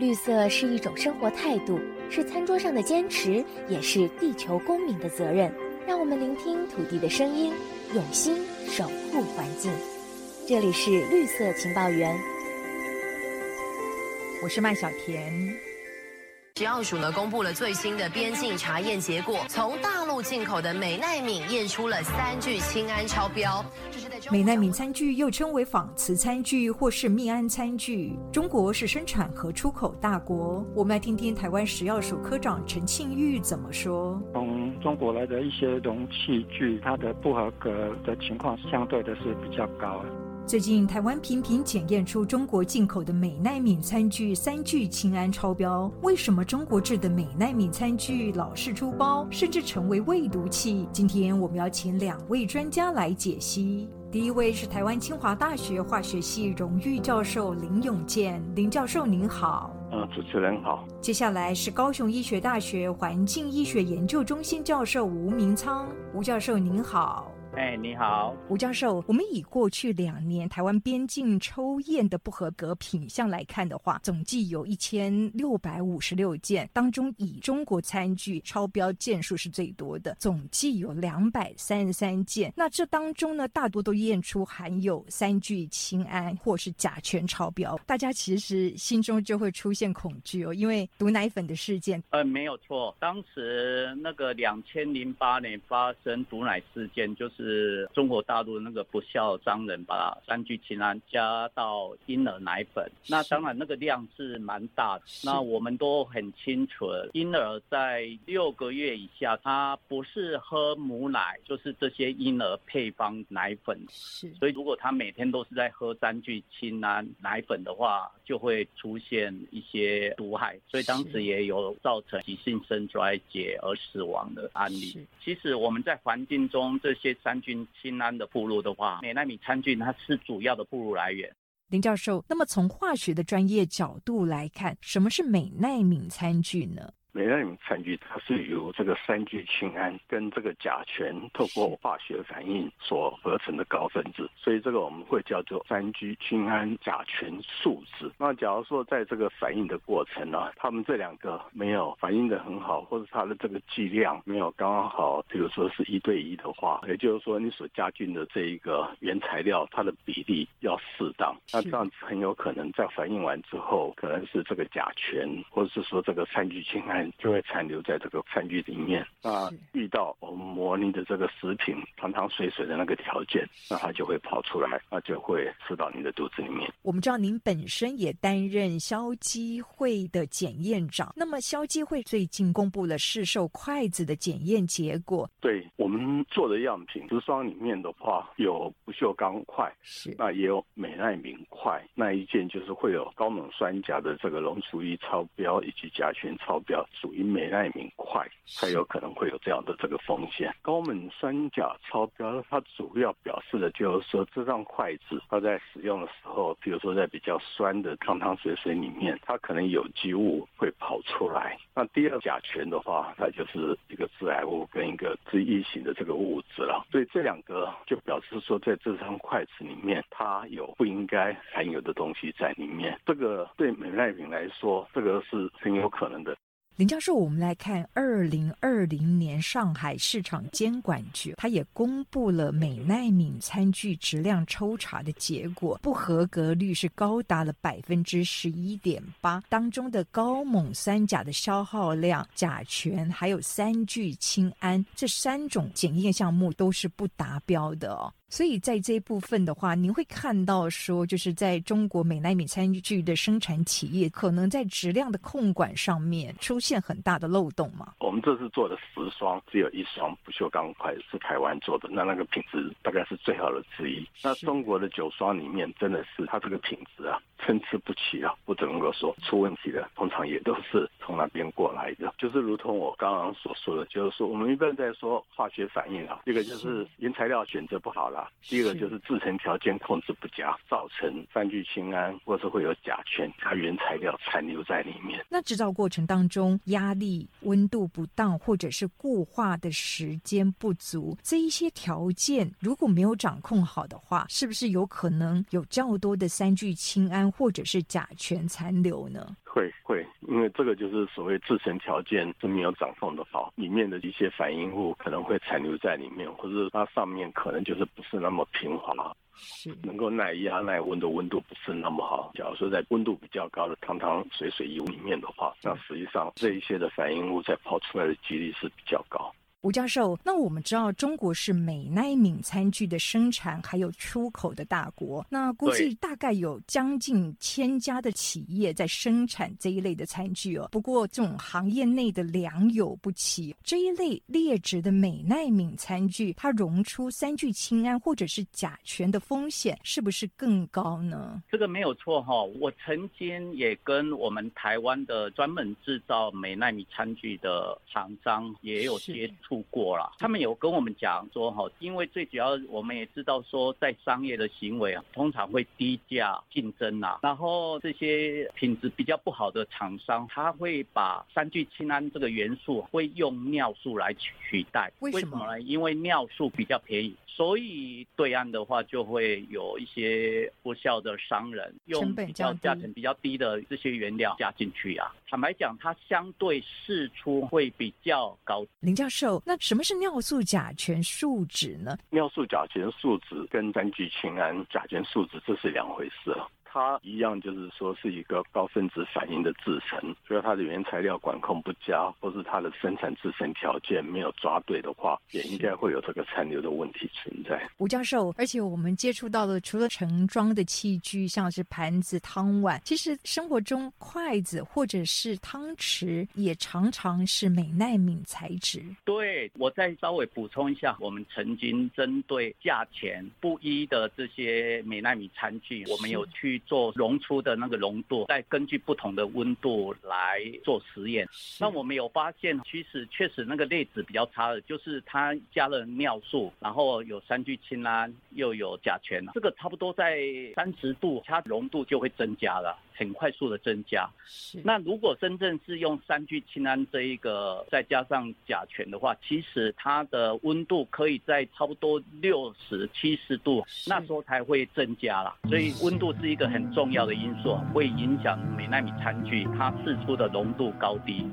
绿色是一种生活态度，是餐桌上的坚持，也是地球公民的责任。让我们聆听土地的声音，用心守护环境。这里是绿色情报员，我是麦小田。食药署呢公布了最新的边境查验结果，从大陆进口的美奈敏验出了三聚氰胺超标。美奈敏餐具又称为仿瓷餐具或是密胺餐具。中国是生产和出口大国，我们来听听台湾食药署科长陈庆玉怎么说。从中国来的一些容器具，它的不合格的情况相对的是比较高。最近，台湾频频检验出中国进口的美奈敏餐具三聚氰胺超标。为什么中国制的美奈敏餐具老是出包，甚至成为未毒器？今天我们要请两位专家来解析。第一位是台湾清华大学化学系荣誉教授林永健，林教授您好。嗯，主持人好。接下来是高雄医学大学环境医学研究中心教授吴明仓，吴教授您好。哎，你好，吴教授。我们以过去两年台湾边境抽验的不合格品项来看的话，总计有一千六百五十六件，当中以中国餐具超标件数是最多的，总计有两百三十三件。那这当中呢，大多都验出含有三聚氰胺或是甲醛超标，大家其实心中就会出现恐惧哦，因为毒奶粉的事件。呃，没有错，当时那个两千零八年发生毒奶事件，就是。是中国大陆那个不孝商人把三聚氰胺加到婴儿奶粉，那当然那个量是蛮大的。那我们都很清楚，婴儿在六个月以下，他不是喝母奶，就是这些婴儿配方奶粉。是，所以如果他每天都是在喝三聚氰胺奶粉的话，就会出现一些毒害。所以当时也有造成急性肾衰竭而死亡的案例。其实我们在环境中这些三三聚氰胺的铺路的话，美奈米餐具它是主要的铺路来源。林教授，那么从化学的专业角度来看，什么是美奈敏餐具呢？美奈敏餐具它是由这个三聚氰胺跟这个甲醛透过化学反应所合成的高分子，所以这个我们会叫做三聚氰胺甲醛树脂。那假如说在这个反应的过程呢，他们这两个没有反应的很好，或者它的这个剂量没有刚刚好，比如说是一对一的话，也就是说你所加进的这一个原材料它的比例要适当，那这样子很有可能在反应完之后，可能是这个甲醛或者是说这个三聚氰胺。就会残留在这个餐具里面。那遇到我们模拟的这个食品汤汤水水的那个条件，那它就会跑出来，那就会吃到你的肚子里面。我们知道您本身也担任消基会的检验长，那么消基会最近公布了市售筷子的检验结果。对我们做的样品，十双里面的话有不锈钢筷，是那也有美奈敏筷，那一件就是会有高锰酸钾的这个溶俗液超标以及甲醛超标。属于美奈敏筷才有可能会有这样的这个风险。高锰酸钾超标，它主要表示的就是说，这张筷子它在使用的时候，比如说在比较酸的汤汤水水里面，它可能有机物会跑出来。那第二甲醛的话，它就是一个致癌物跟一个致异型的这个物质了。所以这两个就表示说，在这张筷子里面，它有不应该含有的东西在里面。这个对美奈品来说，这个是很有可能的。林教授，我们来看二零二零年上海市场监管局，它也公布了美奈敏餐具质量抽查的结果，不合格率是高达了百分之十一点八，当中的高锰酸钾的消耗量、甲醛还有三聚氰胺这三种检验项目都是不达标的哦。所以在这一部分的话，您会看到说，就是在中国美奈米餐具的生产企业，可能在质量的控管上面出现很大的漏洞吗？我们这次做的十双，只有一双不锈钢筷是台湾做的，那那个品质大概是最好的之一。那中国的九双里面，真的是它这个品质啊，参差不齐啊，不能够说出问题的，通常也都是从那边过来的。就是如同我刚刚所说的，就是说我们一般在说化学反应啊，一个就是原材料选择不好了。第一个就是制成条件控制不佳，造成三聚氰胺或是会有甲醛，它原材料残留在里面。那制造过程当中压力、温度不当，或者是固化的时间不足，这一些条件如果没有掌控好的话，是不是有可能有较多的三聚氰胺胺或者是甲醛残留呢？会会，因为这个就是所谓制成条件是没有掌控的好，里面的一些反应物可能会残留在里面，或者它上面可能就是不是那么平滑，是能够耐压耐温的温度不是那么好。假如说在温度比较高的汤汤水水油里面的话，那实际上这一些的反应物在跑出来的几率是比较高。吴教授，那我们知道中国是美奈敏餐具的生产还有出口的大国，那估计大概有将近千家的企业在生产这一类的餐具哦。不过这种行业内的良莠不齐，这一类劣质的美奈敏餐具，它溶出三聚氰胺或者是甲醛的风险是不是更高呢？这个没有错哈，我曾经也跟我们台湾的专门制造美奈米餐具的厂商也有接触。出过了，他们有跟我们讲说哈，因为最主要我们也知道说，在商业的行为啊，通常会低价竞争啊，然后这些品质比较不好的厂商，他会把三聚氰胺这个元素会用尿素来取代。为什么呢？因为尿素比较便宜，所以对岸的话就会有一些不孝的商人用比较价钱比较低的这些原料加进去啊。坦白讲，它相对试出会比较高。林教授。那什么是尿素甲醛树脂呢？尿素甲醛树脂跟三聚氰胺甲醛树脂这是两回事了。它一样就是说是一个高分子反应的制成，所以它的原材料管控不佳，或是它的生产制成条件没有抓对的话，也应该会有这个残留的问题存在。吴教授，而且我们接触到的除了盛装的器具，像是盘子、汤碗，其实生活中筷子或者是汤匙也常常是美耐敏材质。对，我再稍微补充一下，我们曾经针对价钱不一的这些美耐米餐具，我们有去。做溶出的那个浓度，再根据不同的温度来做实验。那我们有发现，其实确实那个例子比较差的，就是它加了尿素，然后有三聚氰胺，又有甲醛，这个差不多在三十度，它浓度就会增加了。很快速的增加。是。那如果真正是用三聚氰胺这一个，再加上甲醛的话，其实它的温度可以在差不多六十七十度，那时候才会增加啦。所以温度是一个很重要的因素，会影响美纳米餐具它释出的浓度高低。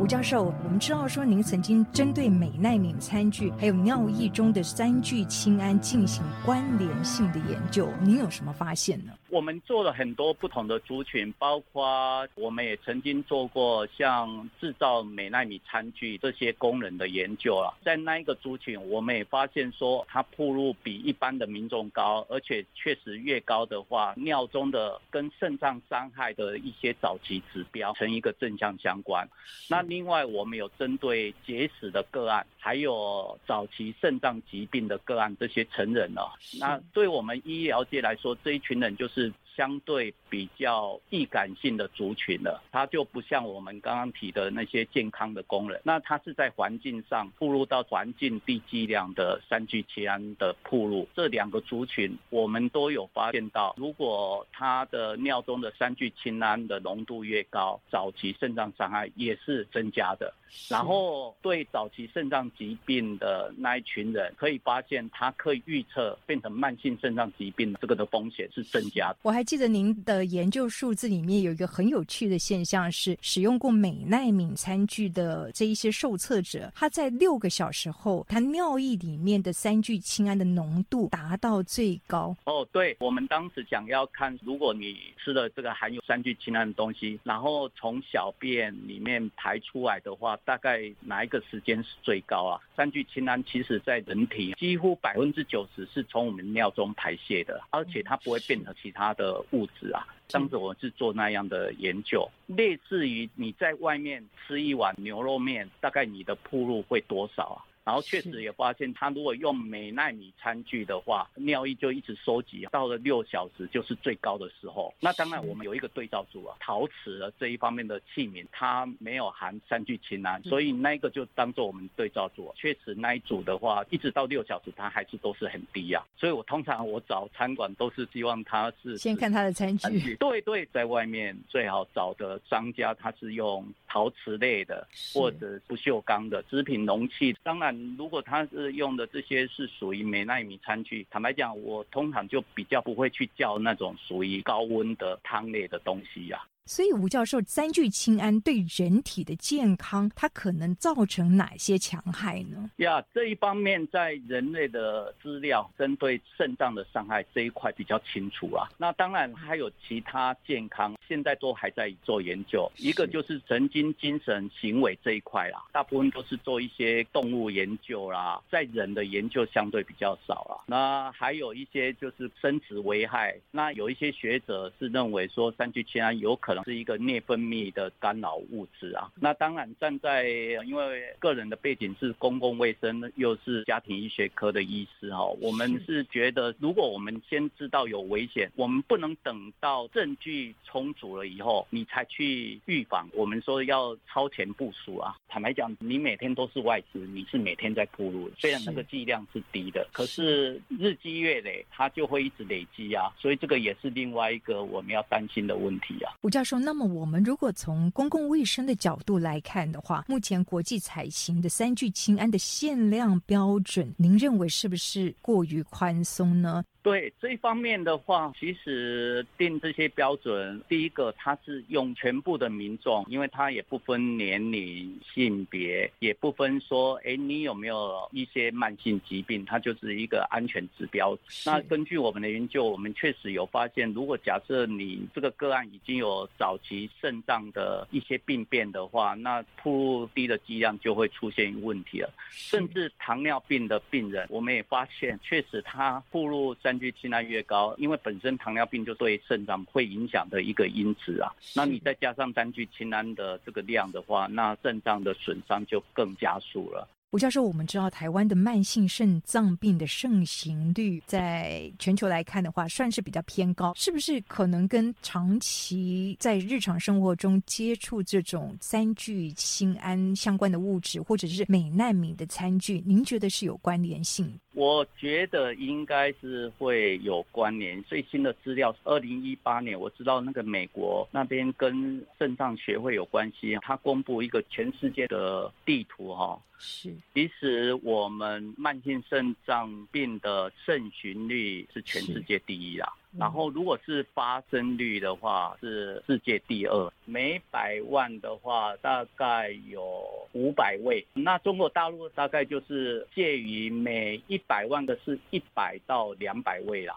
吴教授，我们知道说您曾经针对美奈敏餐具还有尿液中的三聚氰胺进行关联性的研究，您有什么发现呢？我们做了很多不同的族群，包括我们也曾经做过像制造美奈米餐具这些工人的研究啊。在那一个族群，我们也发现说，它铺路比一般的民众高，而且确实越高的话，尿中的跟肾脏伤害的一些早期指标成一个正向相关。那另外，我们有针对结石的个案，还有早期肾脏疾病的个案，这些成人了。那对我们医疗界来说，这一群人就是。相对比较易感性的族群了，它就不像我们刚刚提的那些健康的工人，那它是在环境上暴露到环境低剂量的三聚氰胺的暴露，这两个族群我们都有发现到，如果它的尿中的三聚氰胺的浓度越高，早期肾脏伤害也是增加的。然后对早期肾脏疾病的那一群人，可以发现他可以预测变成慢性肾脏疾病这个的风险是增加。我还记得您的研究数字里面有一个很有趣的现象，是使用过美奈敏餐具的这一些受测者，他在六个小时后，他尿液里面的三聚氰胺的浓度达到最高。哦，对，我们当时想要看，如果你吃了这个含有三聚氰胺的东西，然后从小便里面排出来的话。大概哪一个时间是最高啊？三聚氰胺其实在人体几乎百分之九十是从我们尿中排泄的，而且它不会变成其他的物质啊。当时我是做那样的研究，类似于你在外面吃一碗牛肉面，大概你的铺路会多少啊？然后确实也发现，他如果用美奈米餐具的话，尿液就一直收集，到了六小时就是最高的时候。那当然，我们有一个对照组啊，陶瓷的这一方面的器皿，它没有含三聚氰胺，所以那个就当做我们对照组。确实那一组的话，一直到六小时，它还是都是很低呀。所以我通常我找餐馆都是希望它是先看它的餐具。对对，在外面最好找的商家，他是用陶瓷类的或者不锈钢的织品容器。当然，如果它是用的这些是属于美纳米餐具，坦白讲，我通常就比较不会去叫那种属于高温的汤类的东西呀。所以吴教授，三聚氰胺对人体的健康，它可能造成哪些强害呢？呀，这一方面在人类的资料针对肾脏的伤害这一块比较清楚啊。那当然还有其他健康，现在都还在做研究。一个就是神经、精神、行为这一块啦，大部分都是做一些动物研究啦，在人的研究相对比较少了。那还有一些就是生殖危害，那有一些学者是认为说三聚氰胺有可能。是一个内分泌的干扰物质啊。那当然，站在因为个人的背景是公共卫生，又是家庭医学科的医师哈，我们是觉得，如果我们先知道有危险，我们不能等到证据充足了以后，你才去预防。我们说要超前部署啊。坦白讲，你每天都是外资，你是每天在铺路，虽然那个剂量是低的，可是日积月累，它就会一直累积啊。所以这个也是另外一个我们要担心的问题啊。吴教授。那么我们如果从公共卫生的角度来看的话，目前国际采行的三聚氰胺的限量标准，您认为是不是过于宽松呢？对这一方面的话，其实定这些标准，第一个它是用全部的民众，因为它也不分年龄、性别，也不分说，哎，你有没有一些慢性疾病，它就是一个安全指标。那根据我们的研究，我们确实有发现，如果假设你这个个案已经有早期肾脏的一些病变的话，那铺路低的剂量就会出现问题了。甚至糖尿病的病人，我们也发现，确实他铺入在三聚氰胺越高，因为本身糖尿病就对肾脏会影响的一个因子啊。那你再加上三聚氰胺的这个量的话，那肾脏的损伤就更加速了。吴教授，我们知道台湾的慢性肾脏病的盛行率，在全球来看的话，算是比较偏高，是不是可能跟长期在日常生活中接触这种三聚氰胺相关的物质，或者是美难民的餐具，您觉得是有关联性？我觉得应该是会有关联。最新的资料是，二零一八年，我知道那个美国那边跟肾脏学会有关系，他公布一个全世界的地图，哈。是，其实我们慢性肾脏病的肾循率是全世界第一啦。然后，如果是发生率的话，是世界第二。每百万的话，大概有五百位。那中国大陆大概就是介于每一百万的是一百到两百位啦。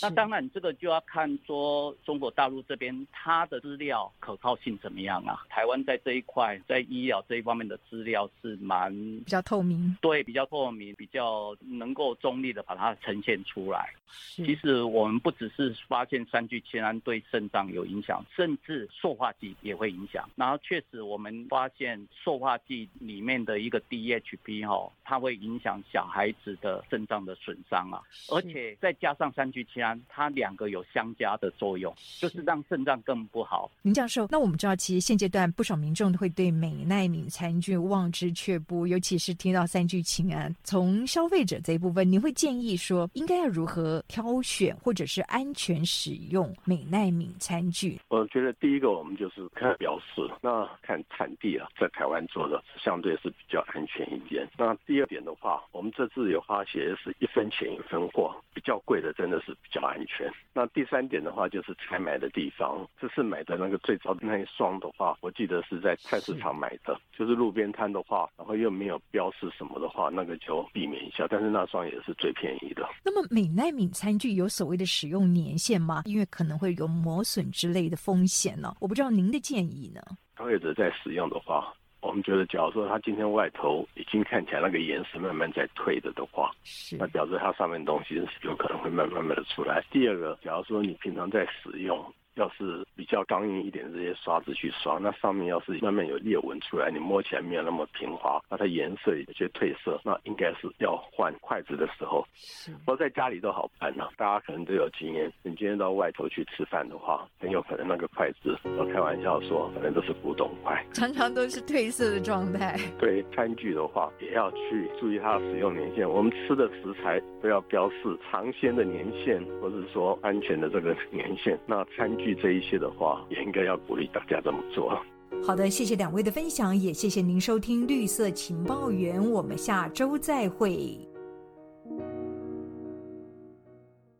那当然，这个就要看说中国大陆这边它的资料可靠性怎么样啊？台湾在这一块，在医疗这一方面的资料是蛮比较透明，对，比较透明，比较能够中立的把它呈现出来。其实我们不只是发现三聚氰胺对肾脏有影响，甚至塑化剂也会影响。然后确实我们发现塑化剂里面的一个 DHP 哈，它会影响小孩子的肾脏的损伤啊，而且再加上三聚氰胺，它两个有相加的作用，就是让肾脏更不好。林教授，那我们知道，其实现阶段不少民众都会对美奈敏餐具望之却步，尤其是听到三聚氰胺。从消费者这一部分，你会建议说，应该要如何挑选或者是安安全使用美奈敏餐具？我觉得第一个，我们就是看标示，那看产地啊，在台湾做的相对是比较安全一点。那第二点的话，我们这次有发现是一分钱一分货，比较贵的真的是。比较安全。那第三点的话，就是采买的地方。这次买的那个最早的那一双的话，我记得是在菜市场买的，就是路边摊的话，然后又没有标示什么的话，那个就避免一下。但是那双也是最便宜的。那么美奈敏餐具有所谓的使用年限吗？因为可能会有磨损之类的风险呢。我不知道您的建议呢。消费者在使用的话。我们觉得，假如说他今天外头已经看起来那个颜色慢慢在退的的话，是那表示它上面东西有可能会慢慢慢的出来。第二个，假如说你平常在使用。要是比较刚硬一点这些刷子去刷，那上面要是慢慢有裂纹出来，你摸起来没有那么平滑，那它颜色有些褪色，那应该是要换筷子的时候。不过在家里都好办呢，大家可能都有经验。你今天到外头去吃饭的话，很有可能那个筷子，我开玩笑说，可能都是古董筷，常常都是褪色的状态。对餐具的话，也要去注意它的使用年限。我们吃的食材都要标示尝鲜的年限，或者说安全的这个年限。那餐具。这一些的话，也应该要鼓励大家这么做。好的，谢谢两位的分享，也谢谢您收听《绿色情报员》，我们下周再会。